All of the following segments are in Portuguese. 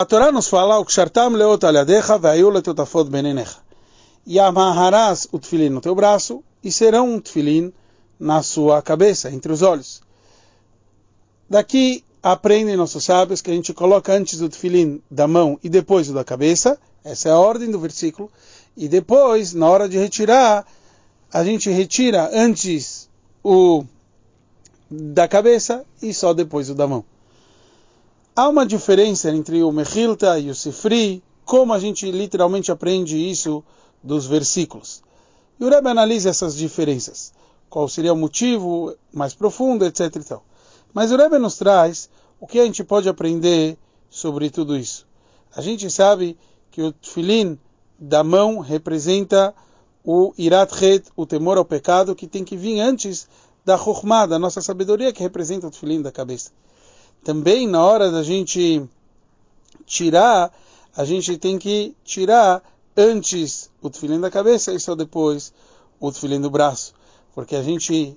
A Torá nos fala, o kshartam leot aliadecha ve'ayu letotafot benenecha. E amarrarás o tefilim no teu braço e serão um tefilim na sua cabeça, entre os olhos. Daqui aprendem nossos sábios que a gente coloca antes o tefilim da mão e depois o da cabeça, essa é a ordem do versículo, e depois, na hora de retirar, a gente retira antes o da cabeça e só depois o da mão. Há uma diferença entre o Mechilta e o Sifri, como a gente literalmente aprende isso dos versículos. E o Rebbe analisa essas diferenças. Qual seria o motivo mais profundo, etc. Mas o Rebbe nos traz o que a gente pode aprender sobre tudo isso. A gente sabe que o Tfilin da mão representa o Irat Het, o temor ao pecado, que tem que vir antes da Chokhmah, da nossa sabedoria, que representa o Tfilin da cabeça também na hora da gente tirar, a gente tem que tirar antes o tefilim da cabeça e só depois o tefilim do braço. Porque a gente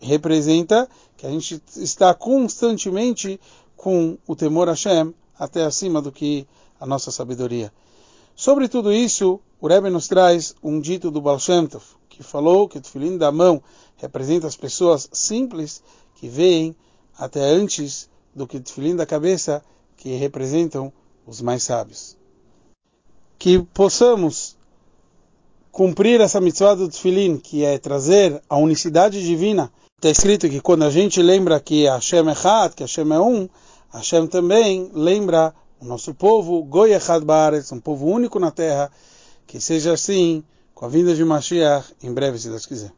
representa que a gente está constantemente com o temor a Hashem até acima do que a nossa sabedoria. Sobre tudo isso, o Rebbe nos traz um dito do Baal Shem Tov, que falou que o tefilim da mão representa as pessoas simples que veem até antes do que tefilim da cabeça, que representam os mais sábios. Que possamos cumprir essa mitzvah do tefilim, que é trazer a unicidade divina. Está escrito que quando a gente lembra que Hashem é Had, que Hashem é um, Hashem também lembra o nosso povo, Goi Echad Baaretz, um povo único na terra, que seja assim com a vinda de Mashiach em breve, se Deus quiser.